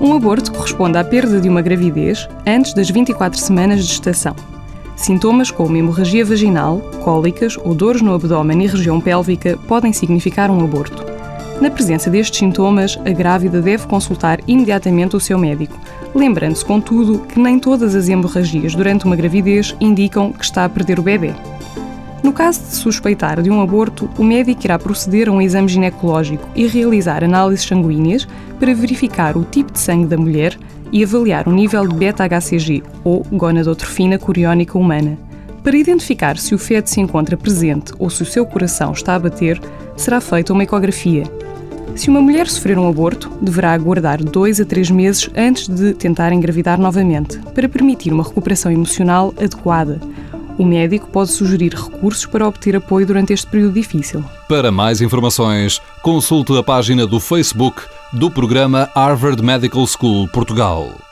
Um aborto corresponde à perda de uma gravidez antes das 24 semanas de gestação. Sintomas como hemorragia vaginal, cólicas ou dores no abdômen e região pélvica podem significar um aborto. Na presença destes sintomas, a grávida deve consultar imediatamente o seu médico, lembrando-se, contudo, que nem todas as hemorragias durante uma gravidez indicam que está a perder o bebê. No caso de suspeitar de um aborto, o médico irá proceder a um exame ginecológico e realizar análises sanguíneas para verificar o tipo de sangue da mulher e avaliar o nível de beta-HCG, ou gonadotrofina coriónica humana. Para identificar se o feto se encontra presente ou se o seu coração está a bater, será feita uma ecografia. Se uma mulher sofrer um aborto, deverá aguardar dois a três meses antes de tentar engravidar novamente, para permitir uma recuperação emocional adequada, o médico pode sugerir recursos para obter apoio durante este período difícil. Para mais informações, consulte a página do Facebook do programa Harvard Medical School Portugal.